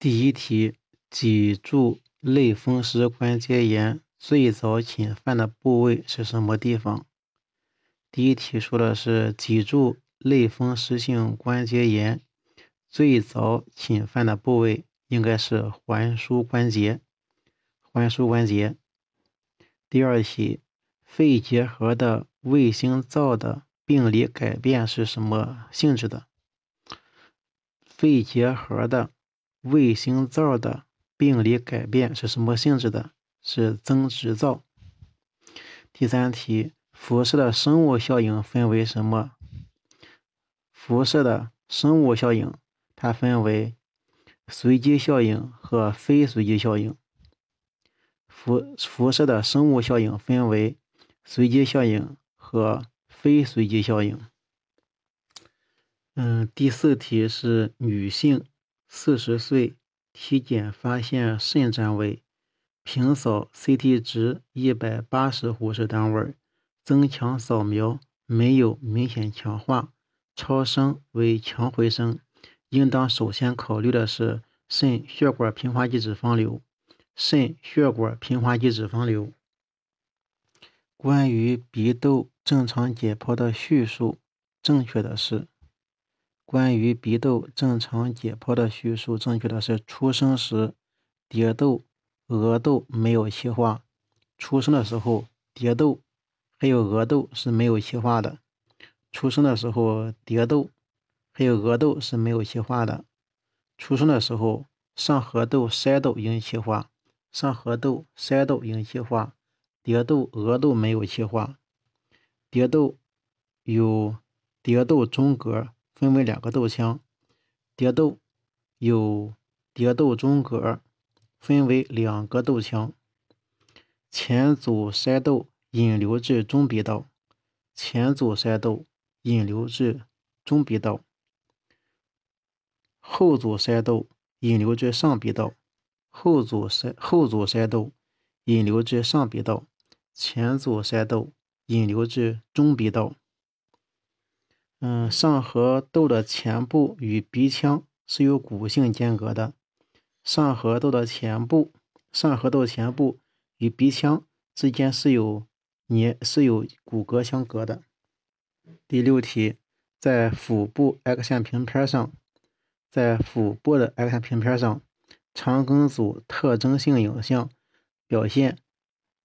第一题，脊柱类风湿关节炎最早侵犯的部位是什么地方？第一题说的是脊柱类风湿性关节炎最早侵犯的部位应该是环枢关节，环枢关节。第二题，肺结核的卫星灶的病理改变是什么性质的？肺结核的卫星灶的病理改变是什么性质的？是增殖灶。第三题，辐射的生物效应分为什么？辐射的生物效应，它分为随机效应和非随机效应。辐辐射的生物效应分为随机效应和非随机效应。嗯，第四题是女性。四十岁体检发现肾占位，平扫 CT 值一百八十户氏单位，增强扫描没有明显强化，超声为强回声，应当首先考虑的是肾血管平滑肌脂肪瘤。肾血管平滑肌脂肪瘤。关于鼻窦正常解剖的叙述，正确的是。关于鼻窦正常解剖的叙述，正确的是：出生时蝶窦、额窦没有气化。出生的时候，蝶窦还有额窦是没有气化的。出生的时候，蝶窦还有额窦是没有气化的。出生的时候，上颌窦、筛窦已经气化，上颌窦、筛窦已经气化。蝶窦、额窦没有气化。蝶窦有蝶窦中隔。分为两个窦腔，蝶窦有蝶窦中隔，分为两个窦腔。前阻筛窦引流至中鼻道，前阻筛窦引流至中鼻道，后阻筛窦引流至上鼻道，后阻筛后阻筛窦引流至上鼻道，前阻筛窦引流至中鼻道。嗯，上颌窦的前部与鼻腔是有骨性间隔的。上颌窦的前部，上颌窦前部与鼻腔之间是有黏是有骨骼相隔的。第六题，在腹部 X 线平片上，在腹部的 X 线平片上，肠梗阻特征性影像表现，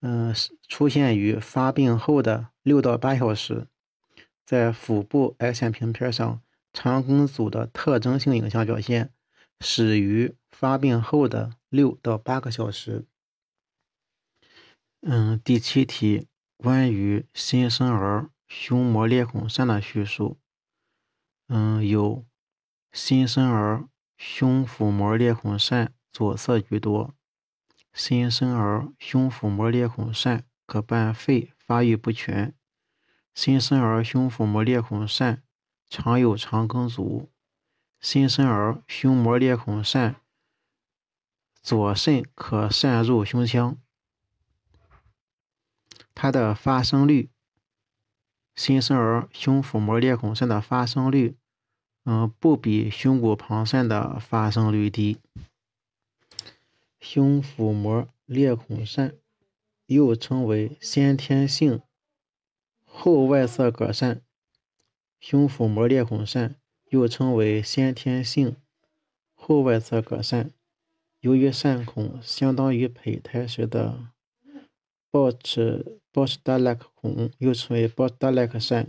嗯，出现于发病后的六到八小时。在腹部 X 线平片上，肠梗阻的特征性影像表现始于发病后的六到八个小时。嗯，第七题，关于新生儿胸膜裂孔疝的叙述，嗯，有新生儿胸腹膜裂孔疝左侧居多。新生儿胸腹膜裂孔疝可伴肺发育不全。新生儿胸腹膜裂孔疝常有肠梗阻。新生儿胸膜裂孔疝左肾可渗入胸腔。它的发生率，新生儿胸腹膜裂孔疝的发生率，嗯，不比胸骨旁疝的发生率低。胸腹膜裂孔疝又称为先天性。后外侧膈疝，胸腹膜裂孔疝又称为先天性后外侧膈疝，由于疝孔相当于胚胎时的 Bausch-Bausch-Dallek 孔，又称为 Bowchdalek 疝。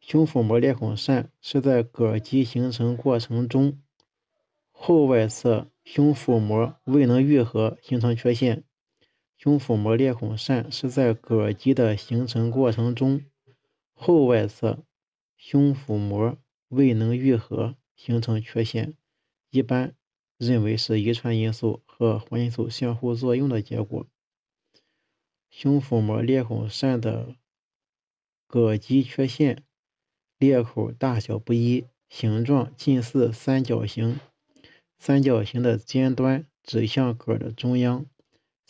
胸腹膜裂孔疝是在膈肌形成过程中，后外侧胸腹膜未能愈合，形成缺陷。胸腹膜裂孔疝是在膈肌的形成过程中，后外侧胸腹膜未能愈合，形成缺陷，一般认为是遗传因素和环境素相互作用的结果。胸腹膜裂孔疝的膈肌缺陷，裂口大小不一，形状近似三角形，三角形的尖端指向膈的中央。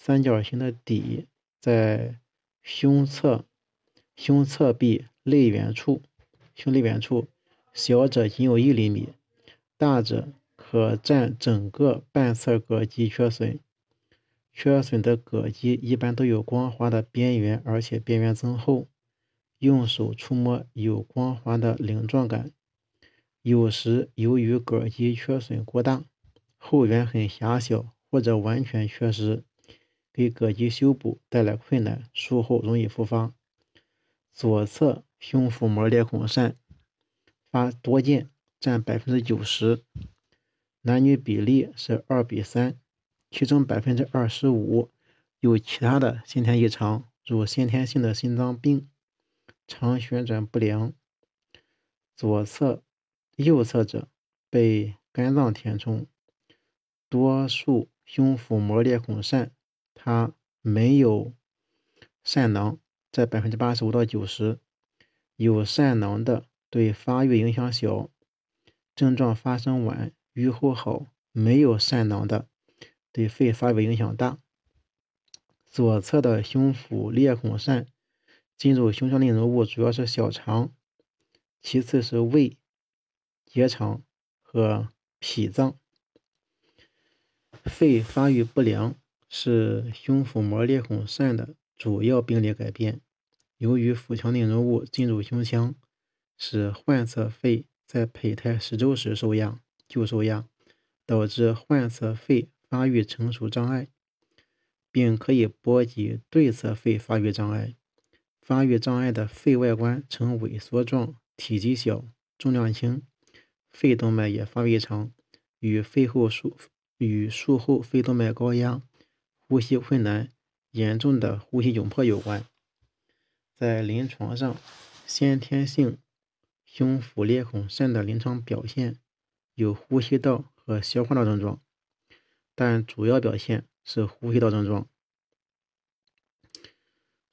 三角形的底在胸侧胸侧壁肋缘处，胸肋缘处，小者仅有一厘米，大者可可占整个半侧膈肌缺损。缺损的膈肌一般都有光滑的边缘，而且边缘增厚，用手触摸有光滑的棱状感。有时由于膈肌缺损过大，后缘很狭小或者完全缺失，给膈肌修补带来困难，术后容易复发。左侧胸腹膜裂孔疝发多见，占百分之九十，男女比例是二比三。其中百分之二十五有其他的先天异常，如先天性的心脏病、肠旋转不良。左侧、右侧者被肝脏填充。多数胸腹膜裂孔疝，它没有疝囊，在百分之八十五到九十。有疝囊的对发育影响小，症状发生晚，愈后好；没有疝囊的。对肺发育影响大。左侧的胸腹裂孔疝进入胸腔内容物主要是小肠，其次是胃、结肠和脾脏。肺发育不良是胸腹膜裂孔疝的主要病理改变。由于腹腔内容物进入胸腔，使患侧肺在胚胎十周时受压就受压，导致患侧肺。发育成熟障碍，并可以波及对侧肺发育障碍。发育障碍的肺外观呈萎缩状，体积小，重量轻，肺动脉也发育长，与肺后术与术后肺动脉高压、呼吸困难、严重的呼吸窘迫有关。在临床上，先天性胸腹裂孔疝的临床表现有呼吸道和消化道症状。但主要表现是呼吸道症状。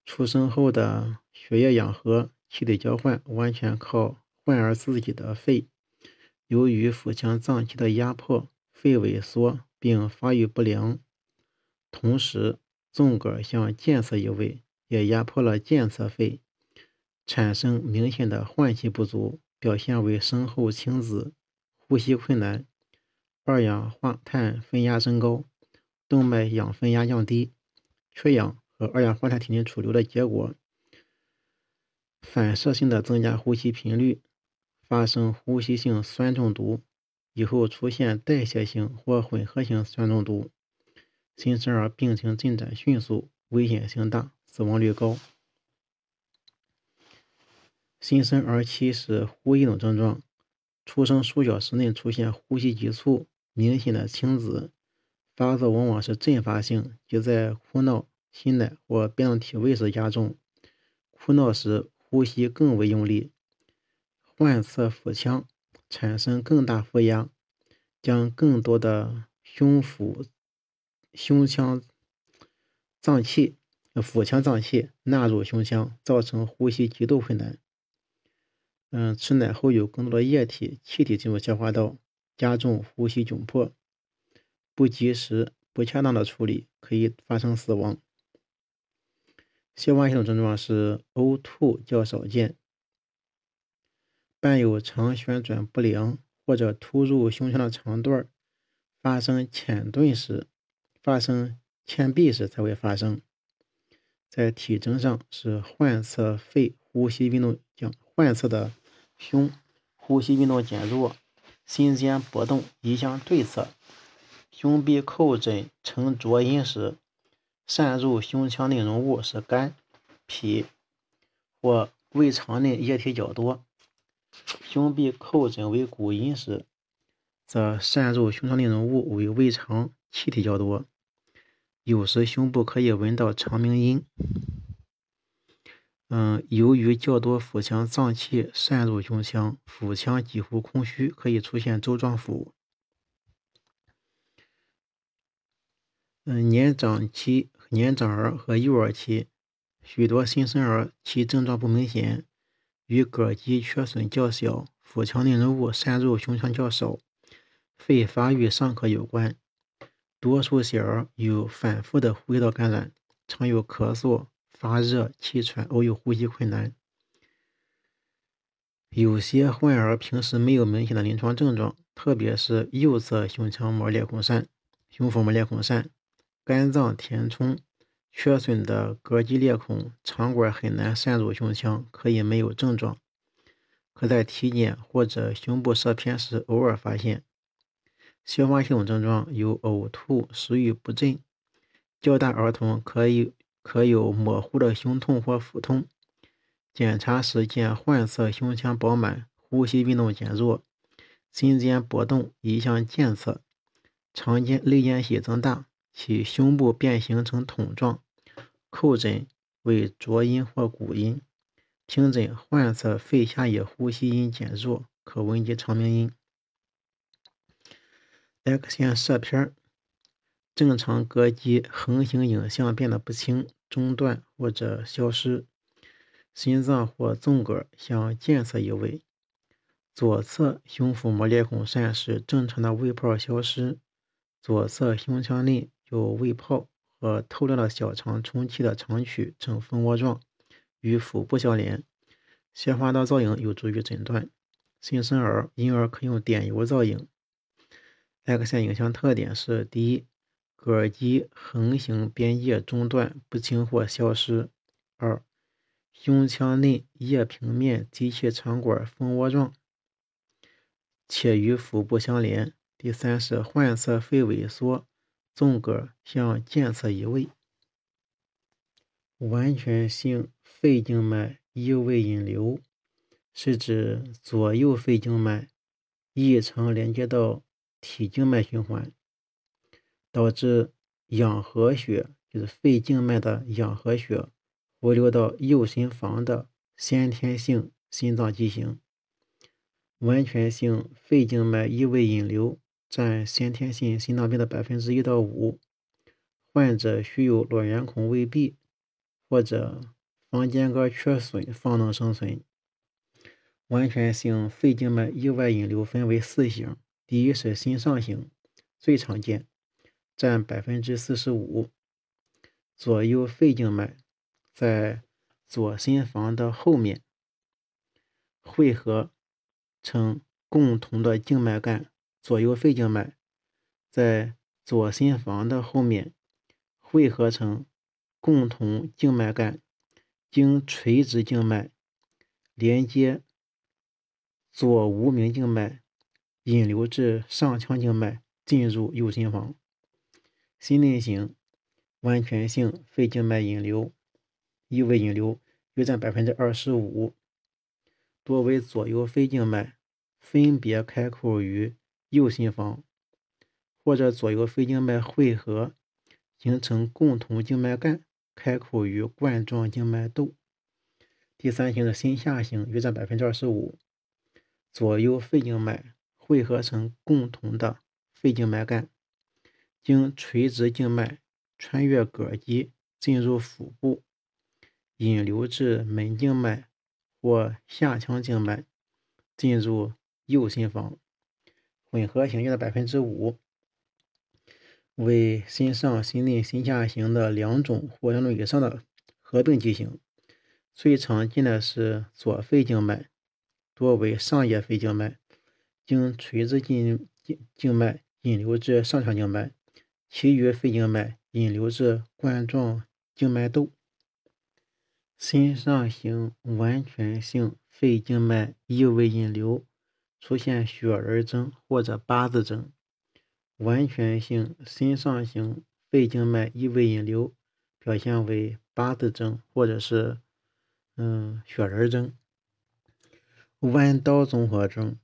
出生后的血液养和、气体交换完全靠患儿自己的肺。由于腹腔脏器的压迫，肺萎缩并发育不良，同时纵膈向健侧移位，也压迫了健侧肺，产生明显的换气不足，表现为深厚青紫、呼吸困难。二氧化碳分压升高，动脉氧分压降低，缺氧和二氧化碳体内储留的结果，反射性的增加呼吸频率，发生呼吸性酸中毒，以后出现代谢性或混合性酸中毒，新生儿病情进展迅速，危险性大，死亡率高。新生儿期是呼吸等症状，出生数小时内出现呼吸急促。明显的青紫，发作往往是阵发性，即在哭闹、吸奶或变动体位时加重。哭闹时呼吸更为用力，患侧腹腔产生更大负压，将更多的胸腹、胸腔脏器、腹腔脏器纳入胸腔，造成呼吸极度困难。嗯，吃奶后有更多的液体、气体进入消化道。加重呼吸窘迫，不及时、不恰当的处理可以发生死亡。消化系统症状是呕吐较少见，伴有肠旋转不良或者突入胸腔的肠段发生浅顿时、发生欠闭时才会发生。在体征上是患侧肺呼吸运动降，患侧的胸呼吸运动减弱。心尖搏动移向对侧，胸壁叩诊呈浊音时，渗入胸腔内容物是肝、脾或胃肠内液体较多；胸壁叩诊为鼓音时，则渗入胸腔内容物为胃肠气体较多。有时胸部可以闻到肠鸣音。嗯，由于较多腹腔脏器渗入胸腔，腹腔几乎空虚，可以出现周状腹。嗯，年长期、年长儿和幼儿期，许多新生儿其症状不明显，与膈肌缺损较小、腹腔内容物渗入胸腔较少、肺发育尚可有关。多数小儿有反复的呼吸道感染，常有咳嗽。发热、气喘，偶有呼吸困难。有些患儿平时没有明显的临床症状，特别是右侧胸腔膜裂孔疝、胸腹膜裂孔疝、肝脏填充缺损的膈肌裂孔，肠管很难渗入胸腔，可以没有症状，可在体检或者胸部摄片时偶尔发现。消化系统症状有呕吐、食欲不振，较大儿童可以可有模糊的胸痛或腹痛。检查时见患侧胸腔饱满，呼吸运动减弱，心尖搏动移向健侧，常见肋间隙增大，其胸部变形成桶状。叩诊为浊音或鼓音，听诊患侧肺下叶呼吸音减弱，可闻及长鸣音。X 线摄片正常膈肌横行影像变得不清、中断或者消失。心脏或纵膈向健侧移位，左侧胸腹膜裂孔疝时，正常的胃泡消失，左侧胸腔内有胃泡和透亮的小肠充气的肠曲呈蜂窝状，与腹部相连。消化道造影有助于诊断。新生儿、婴儿可用碘油造影。X 线影像特点是：第一，膈肌横行边界中断不清或消失；二，胸腔内叶平面及其肠管蜂窝状，且与腹部相连。第三是患侧肺萎缩，纵膈向健侧移位。完全性肺静脉异位引流是指左右肺静脉异常连接到体静脉循环，导致氧合血，就是肺静脉的氧合血。回流到右心房的先天性心脏畸形，完全性肺静脉异位引流占先天性心脏病的百分之一到五。患者需有卵圆孔未闭或者房间隔缺损方能生存。完全性肺静脉意外引流分为四型，第一是心上型，最常见，占百分之四十五，左右肺静脉。在左心房的后面汇合成共同的静脉干，左右肺静脉在左心房的后面汇合成共同静脉干，经垂直静脉连接左无名静脉，引流至上腔静脉，进入右心房。心内型完全性肺静脉引流。异位引流约占百分之二十五，多为左右肺静脉分别开口于右心房，或者左右肺静脉汇合形成共同静脉干，开口于冠状静脉窦。第三型的心下型约占百分之二十五，左右肺静脉汇合成共同的肺静脉干，经垂直静脉穿越膈肌进入腹部。引流至门静脉或下腔静脉，进入右心房。混合型的百分之五，为心上、心内、心下型的两种或两种以上的合并畸形。最常见的是左肺静脉，多为上叶肺静脉，经垂直静静静脉引流至上腔静脉，其余肺静脉引流至冠状静脉窦。心上型完全性肺静脉异位引流出现血人征或者八字征。完全性心上型肺静脉异位引流表现为八字征或者是嗯血人征。弯刀综合征，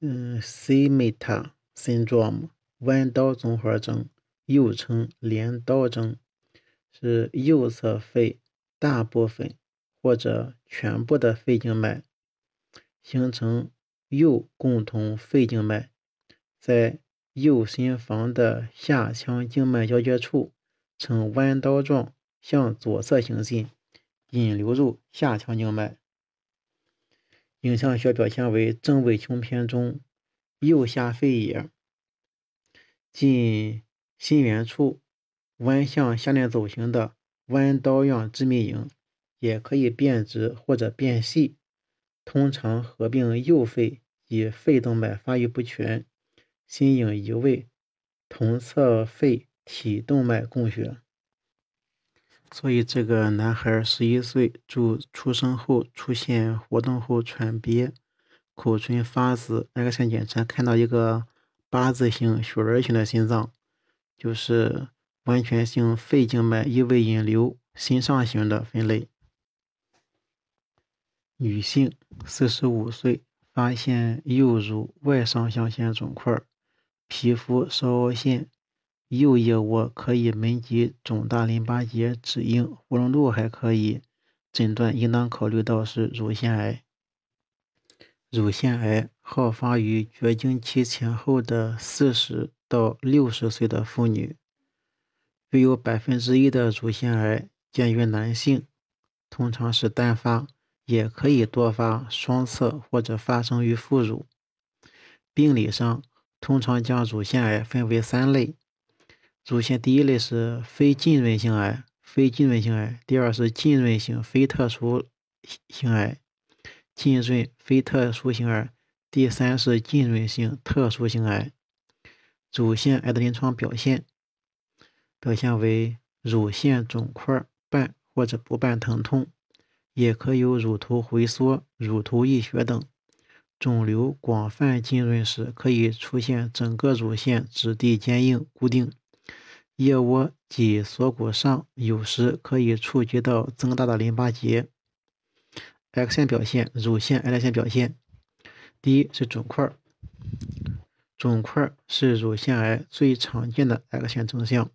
嗯 c m e t a syndrome，弯刀综合征又称镰刀征，是右侧肺。大部分或者全部的肺静脉形成右共同肺静脉，在右心房的下腔静脉交接处呈弯刀状向左侧行进，引流入下腔静脉。影像学表现为正位胸片中右下肺叶近心源处弯向下面走行的。弯刀样致密影也可以变直或者变细，通常合并右肺及肺动脉发育不全、心影移位、同侧肺体动脉供血。所以这个男孩十一岁，就出生后出现活动后喘憋、口唇发紫，X 线检查看到一个八字形血儿型的心脏，就是完全性肺静脉异位引流心上型的分类。女性，四十五岁，发现右乳外上象限肿块，皮肤稍凹陷，右腋窝可以门及肿大淋巴结，指硬，活动度还可以，诊断应当考虑到是乳腺癌。乳腺癌好发于绝经期前后的四十到六十岁的妇女，约有百分之一的乳腺癌见于男性，通常是单发。也可以多发双侧或者发生于副乳。病理上，通常将乳腺癌分为三类：乳腺第一类是非浸润性癌，非浸润性癌；第二是浸润性非特殊性癌，浸润非特殊性癌；第三是浸润性特殊性癌。乳腺癌的临床表现，表现为乳腺肿块伴或者不伴疼痛。也可有乳头回缩、乳头溢血等。肿瘤广泛浸润时，可以出现整个乳腺质地坚硬固定，腋窝及锁骨上有时可以触及到增大的淋巴结。X 线表现，乳腺癌线表现，第一是肿块，肿块是乳腺癌最常见的 X 线征象，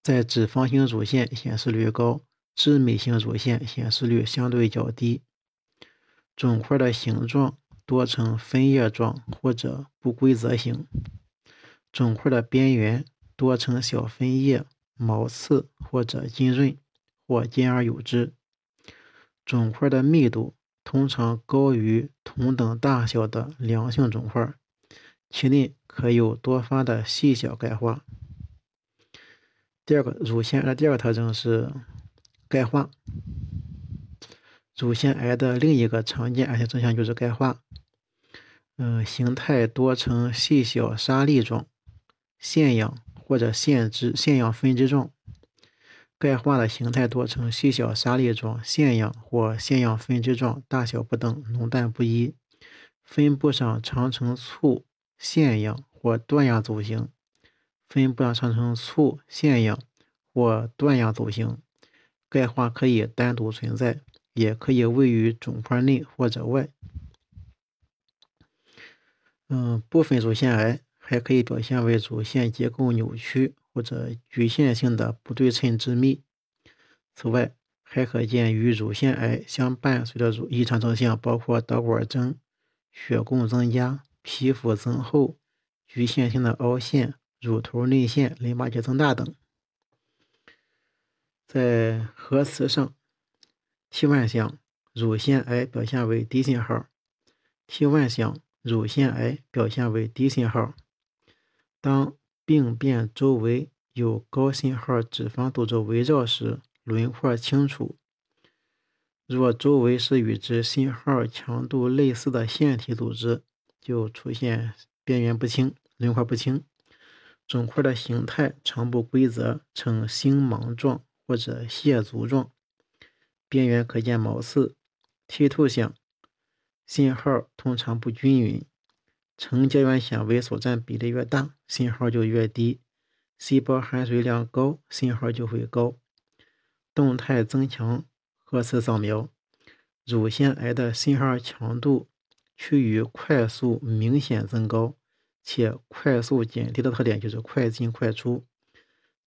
在脂肪型乳腺显示率高。致密性乳腺显示率相对较低，肿块的形状多呈分叶状或者不规则形，肿块的边缘多呈小分叶、毛刺或者浸润或兼而有之，肿块的密度通常高于同等大小的良性肿块，其内可有多发的细小钙化。第二个乳腺癌的第二个特征是。钙化，乳腺癌的另一个常见癌性征象就是钙化。嗯，形态多呈细小沙粒状、腺样或者腺支、腺样分支状。钙化的形态多呈细小沙粒状、腺样或腺样分支状，大小不等，浓淡不一。分布上常呈簇腺样或断样走形。分布上常呈簇腺样或断样走形。钙化可以单独存在，也可以位于肿块内或者外。嗯，部分乳腺癌还可以表现为乳腺结构扭曲或者局限性的不对称致密。此外，还可见与乳腺癌相伴随的乳异常征象，包括导管增、血供增加、皮肤增厚、局限性的凹陷、乳头内陷、淋巴结增大等。在核磁上，T1 项乳腺癌表现为低信号，T1 项乳腺癌表现为低信号。当病变周围有高信号脂肪组织围绕时，轮廓清楚；若周围是与之信号强度类似的腺体组织，就出现边缘不清、轮廓不清。肿块的形态常不规则，呈星芒状。或者蟹足状，边缘可见毛刺。T2 项信号通常不均匀，成胶原纤维所占比例越大，信号就越低；细胞含水量高，信号就会高。动态增强核磁扫描，乳腺癌的信号强度趋于快速明显增高，且快速减低的特点就是快进快出。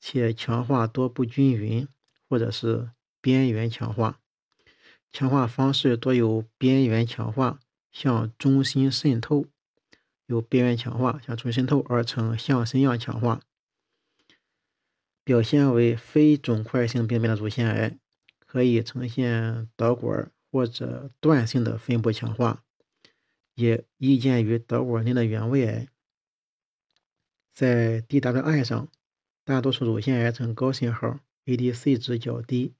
且强化多不均匀，或者是边缘强化。强化方式多有边缘强化向中心渗透，有边缘强化向中心渗透而成向深样强化。表现为非肿块性病变的乳腺癌，可以呈现导管或者段性的分布强化，也易见于导管内的原位癌。在 DWI 上。大多数乳腺癌呈高信号，ADC 值较低。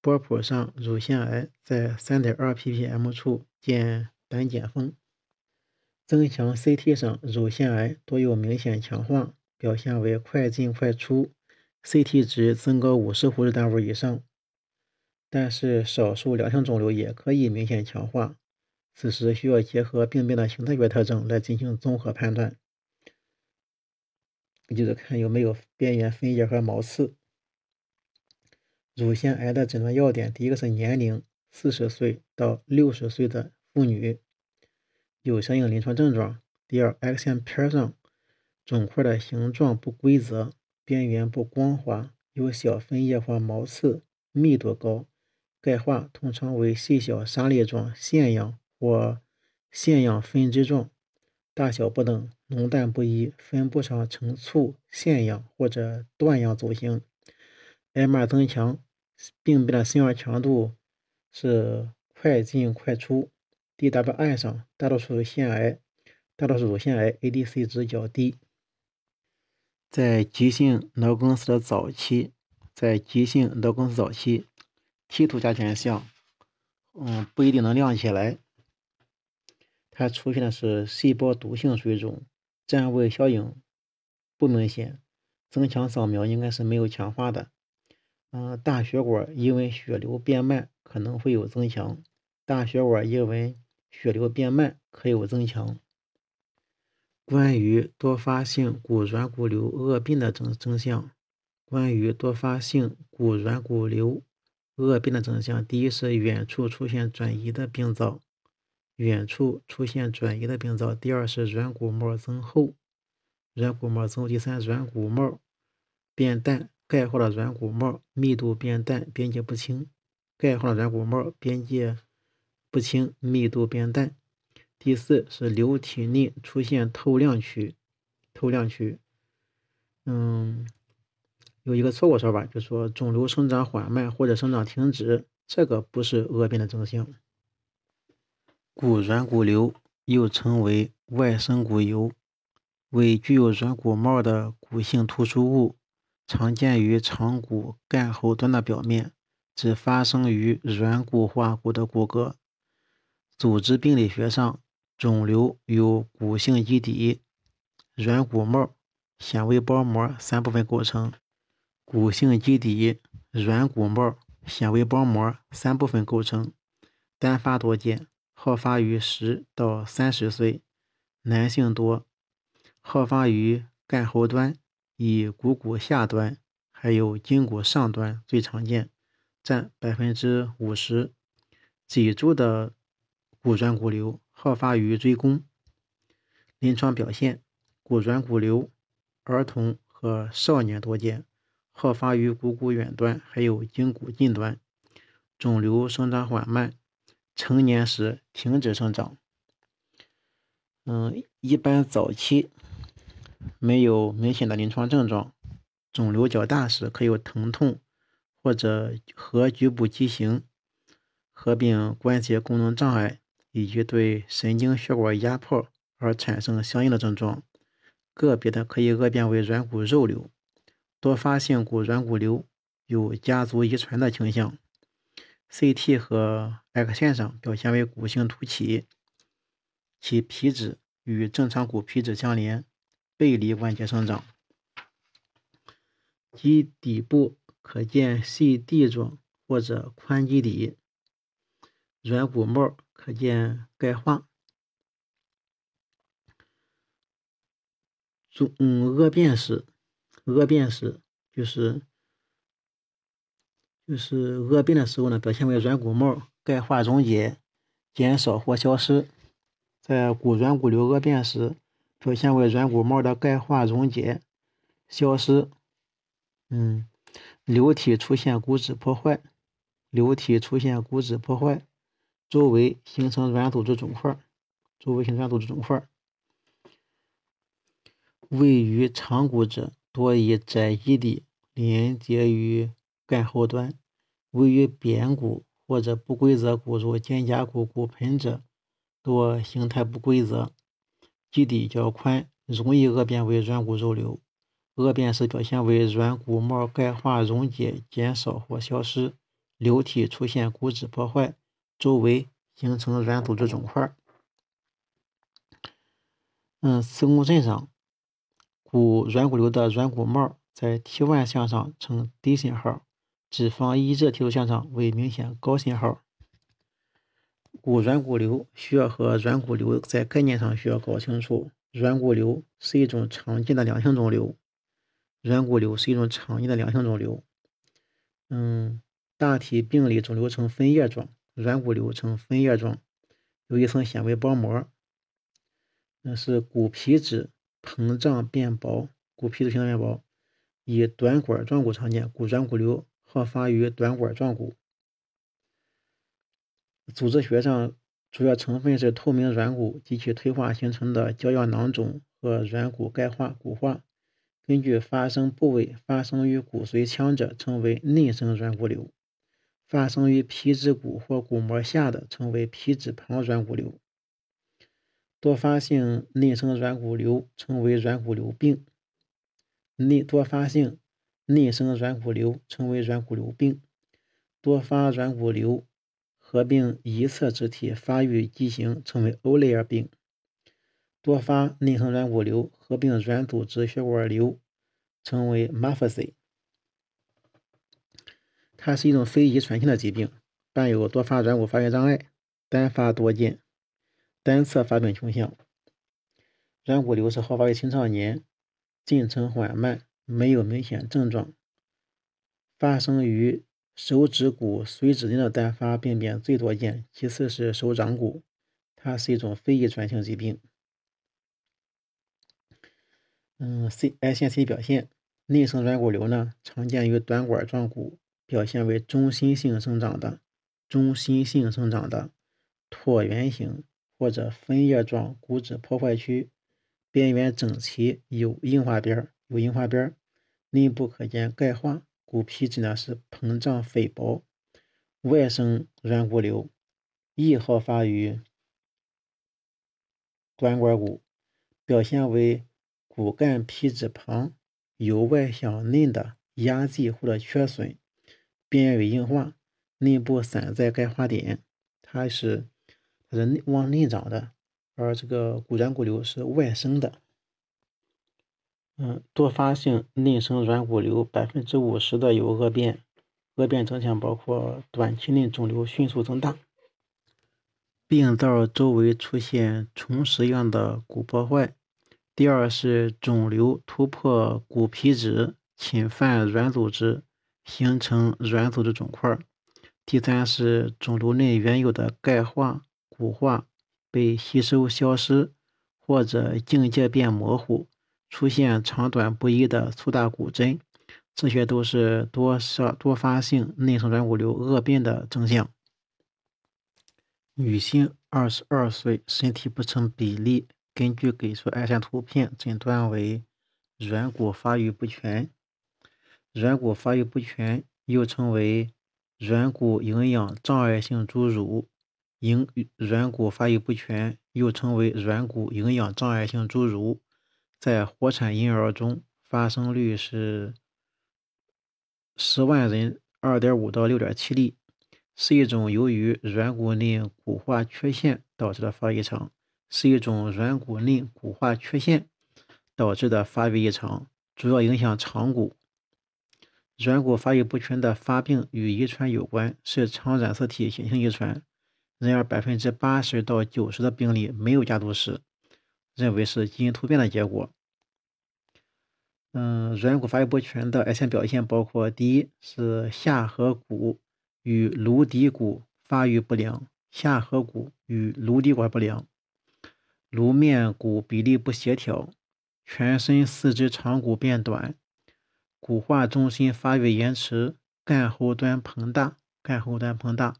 波谱上乳腺癌在3.2 ppm 处见胆碱峰。增强 CT 上乳腺癌多有明显强化，表现为快进快出，CT 值增高50护士单位以上。但是少数良性肿瘤也可以明显强化，此时需要结合病变的形态学特征来进行综合判断，就是看有没有边缘分叶和毛刺。乳腺癌的诊断要点，第一个是年龄，四十岁到六十岁的妇女。有相应临床症状。第二，X 线片上肿块的形状不规则，边缘不光滑，有小分叶或毛刺，密度高，钙化通常为细小沙粒状腺样或腺样分支状，大小不等，浓淡不一，分布上呈簇腺样或者段样组型。MR 增强，病变的信号强度是快进快出。DWI 上大多数腺癌，大多数乳腺癌 ADC 值较低。在急性脑梗死的早期，在急性脑梗死早期，T 图加权项，嗯，不一定能亮起来。它出现的是细胞毒性水肿，占位效应不明显，增强扫描应该是没有强化的。嗯，大血管因为血流变慢，可能会有增强。大血管因为血流变慢，可有增强。关于多发性骨软骨瘤恶变的征征象，关于多发性骨软骨瘤恶变的征象，第一是远处出现转移的病灶，远处出现转移的病灶。第二是软骨膜增厚，软骨膜增厚。第三，软骨膜变淡，钙化的软骨膜密度变淡，边界不清，钙化的软骨膜边界。不清，密度变淡。第四是瘤体内出现透亮区，透亮区。嗯，有一个错误说法，就说肿瘤生长缓慢或者生长停止，这个不是恶变的征象。骨软骨瘤又称为外生骨疣，为具有软骨帽的骨性突出物，常见于长骨干后端的表面，只发生于软骨化骨的骨骼。组织病理学上，肿瘤由骨性基底、软骨帽、纤维包膜三部分构成。骨性基底、软骨帽、纤维包膜三部分构成，单发多见，好发于十到三十岁，男性多，好发于干喉端，以股骨下端还有胫骨上端最常见，占百分之五十。脊柱的。骨软骨瘤好发于椎弓，临床表现：骨软骨瘤儿童和少年多见，好发于股骨远端，还有胫骨近端。肿瘤生长缓慢，成年时停止生长。嗯，一般早期没有明显的临床症状，肿瘤较大时可有疼痛或者和局部畸形，合并关节功能障碍。以及对神经血管压迫而产生相应的症状，个别的可以恶变为软骨肉瘤。多发性骨软骨瘤有家族遗传的倾向，CT 和 X 线上表现为骨性凸起，其皮质与正常骨皮质相连，背离关节生长。基底部可见 C D 状或者宽基底，软骨帽。可见钙化，嗯恶变时，恶变时就是就是恶变的时候呢，表现为软骨帽钙化溶解减少或消失。在骨软骨瘤恶变时，表现为软骨帽的钙化溶解消失。嗯，瘤体出现骨质破坏，瘤体出现骨质破坏。周围形成软组织肿块，周围形成软组织肿块。位于长骨者多以窄基底连接于干后端；位于扁骨或者不规则骨如肩胛骨骨盆者多形态不规则，基底较宽，容易恶变为软骨肉瘤。恶变时表现为软骨帽钙化溶解减少或消失，瘤体出现骨质破坏，周围形成软组织肿块。嗯，磁共振上，骨软骨瘤的软骨帽在 T1 向上呈低信号，脂肪抑制提出向上为明显高信号。骨软骨瘤需要和软骨瘤在概念上需要搞清楚，软骨瘤是一种常见的良性肿瘤，软骨瘤是一种常见的良性肿瘤。嗯，大体病理肿瘤呈分叶状，软骨瘤呈分叶状，有一层纤维包膜。那是骨皮质膨胀变薄，骨皮质膨胀变薄，以短管状骨常见。骨软骨瘤好发于短管状骨。组织学上主要成分是透明软骨及其退化形成的胶样囊肿和软骨钙化、骨化。根据发生部位，发生于骨髓腔者称为内生软骨瘤；发生于皮质骨或骨膜下的称为皮质旁软骨瘤。多发性内生软骨瘤称为软骨瘤病，内多发性内生软骨瘤称为软骨瘤病，多发软骨瘤合并一侧肢体发育畸形称为欧雷尔病，多发内生软骨瘤合并软组织血管瘤称为 m a p h s y 它是一种非遗传性的疾病，伴有多发软骨发育障碍，单发多见。单侧发病倾向，软骨瘤是好发于青少年，进程缓慢，没有明显症状。发生于手指骨髓质内的单发病变最多见，其次是手掌骨。它是一种非遗传性疾病。嗯，C 癌线 C 表现，内生软骨瘤呢，常见于短管状骨，表现为中心性生长的，中心性生长的椭圆形。或者分叶状骨质破坏区，边缘整齐，有硬化边，有硬化边，内部可见钙化，骨皮质呢是膨胀肥薄，外生软骨瘤，易好发于短管骨，表现为骨干皮质旁由外向内的压积或者缺损，边缘有硬化，内部散在钙化点，它是。它是往内长的，而这个骨软骨瘤是外生的。嗯，多发性内生软骨瘤百分之五十的有恶变，恶变征象包括短期内肿瘤迅速增大，病灶周围出现虫食样的骨破坏。第二是肿瘤突破骨皮质，侵犯软组织，形成软组织肿块。第三是肿瘤内原有的钙化。骨化被吸收消失，或者境界变模糊，出现长短不一的粗大骨针，这些都是多发多发性内生软骨瘤恶变的征象。女性，二十二岁，身体不成比例，根据给出癌线图片诊断为软骨发育不全。软骨发育不全又称为软骨营养障碍性侏儒。营软骨发育不全，又称为软骨营养障碍性侏儒，在活产婴儿中发生率是十万人二点五到六点七例，是一种由于软骨内骨化缺陷导致的发育异常，是一种软骨内骨化缺陷导致的发育异常，主要影响长骨。软骨发育不全的发病与遗传有关，是常染色体显性遗传。然而，百分之八十到九十的病例没有家族史，认为是基因突变的结果。嗯，软骨发育不全的癌前表现包括：第一是下颌骨与颅底骨发育不良，下颌骨与颅底管不良，颅面骨比例不协调，全身四肢长骨变短，骨化中心发育延迟，干后端膨大，干后端膨大。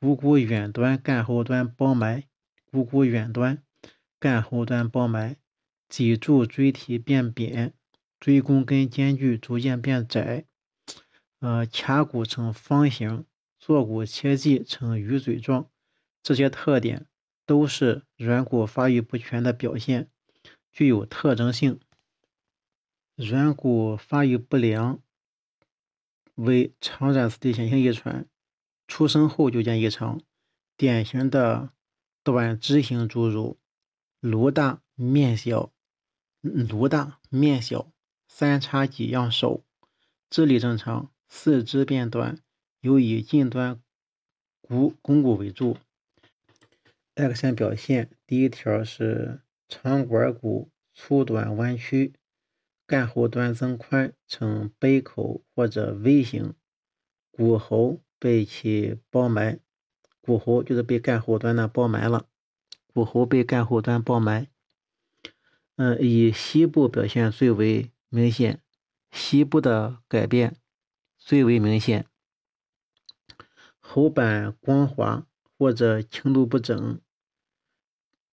股骨远端干后端包埋，股骨远端干后端包埋，脊柱椎体变扁，椎弓根间距逐渐变窄，呃，髂骨呈方形，坐骨切迹呈鱼嘴状，这些特点都是软骨发育不全的表现，具有特征性。软骨发育不良为常染色体显性遗传。出生后就见异常，典型的短肢型侏儒，颅大面小，颅大面小，三叉戟样手，智力正常，四肢变短，有以近端骨肱骨为主。X 线表现，第一条是长管骨粗短弯曲，干后端增宽，呈杯口或者 V 型，骨喉。被其包埋，骨喉就是被干后端呢包埋了，骨喉被干后端包埋。嗯，以膝部表现最为明显，膝部的改变最为明显，喉板光滑或者轻度不整，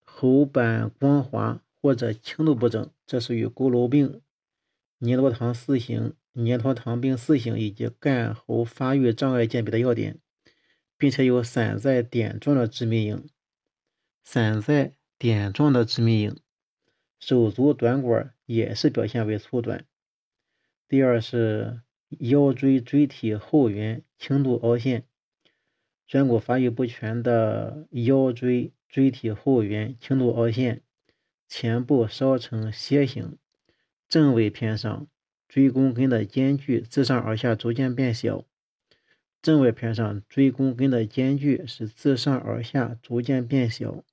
喉板光滑或者轻度不整，这属于佝偻病、尼罗糖四型。尼罗糖病四型以及干喉发育障碍鉴别的要点，并且有散在点状的致密影，散在点状的致密影，手足短管也是表现为粗短。第二是腰椎椎体后缘轻度凹陷，软骨发育不全的腰椎椎体后缘轻度凹陷，前部稍呈楔形，正位偏上。椎弓根的间距自上而下逐渐变小，正位片上椎弓根的间距是自上而下逐渐变小，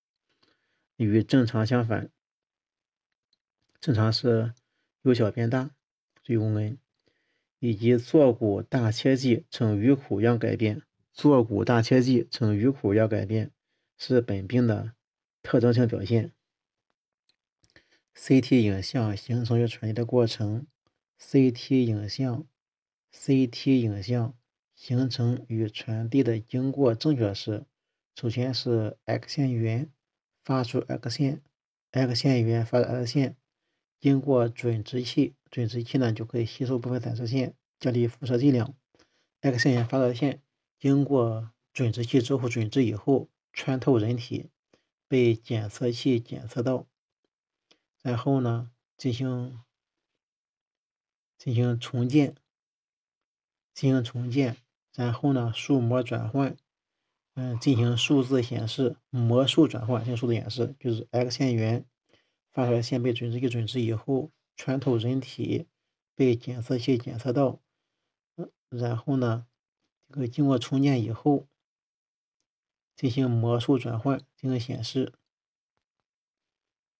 与正常相反。正常是由小变大，椎弓根以及坐骨大切迹呈鱼口样改变，坐骨大切迹呈鱼口样改变是本病的特征性表现。CT 影像形成与传递的过程。CT 影像，CT 影像形成与传递的经过正确是：首先是 X 线源发出 X 线，X 线源发出 X 线，经过准直器，准直器呢就可以吸收部分散射线，降低辐射剂量。X 线源发射线经过准直器之后，准直以后穿透人体，被检测器检测到，然后呢进行。进行重建，进行重建，然后呢，数模转换，嗯，进行数字显示，模数转换进行数字显示，就是 X 线源发出来线被准直器准直以后，穿透人体，被检测器检测到，嗯，然后呢，这个经过重建以后，进行模数转换进行显示。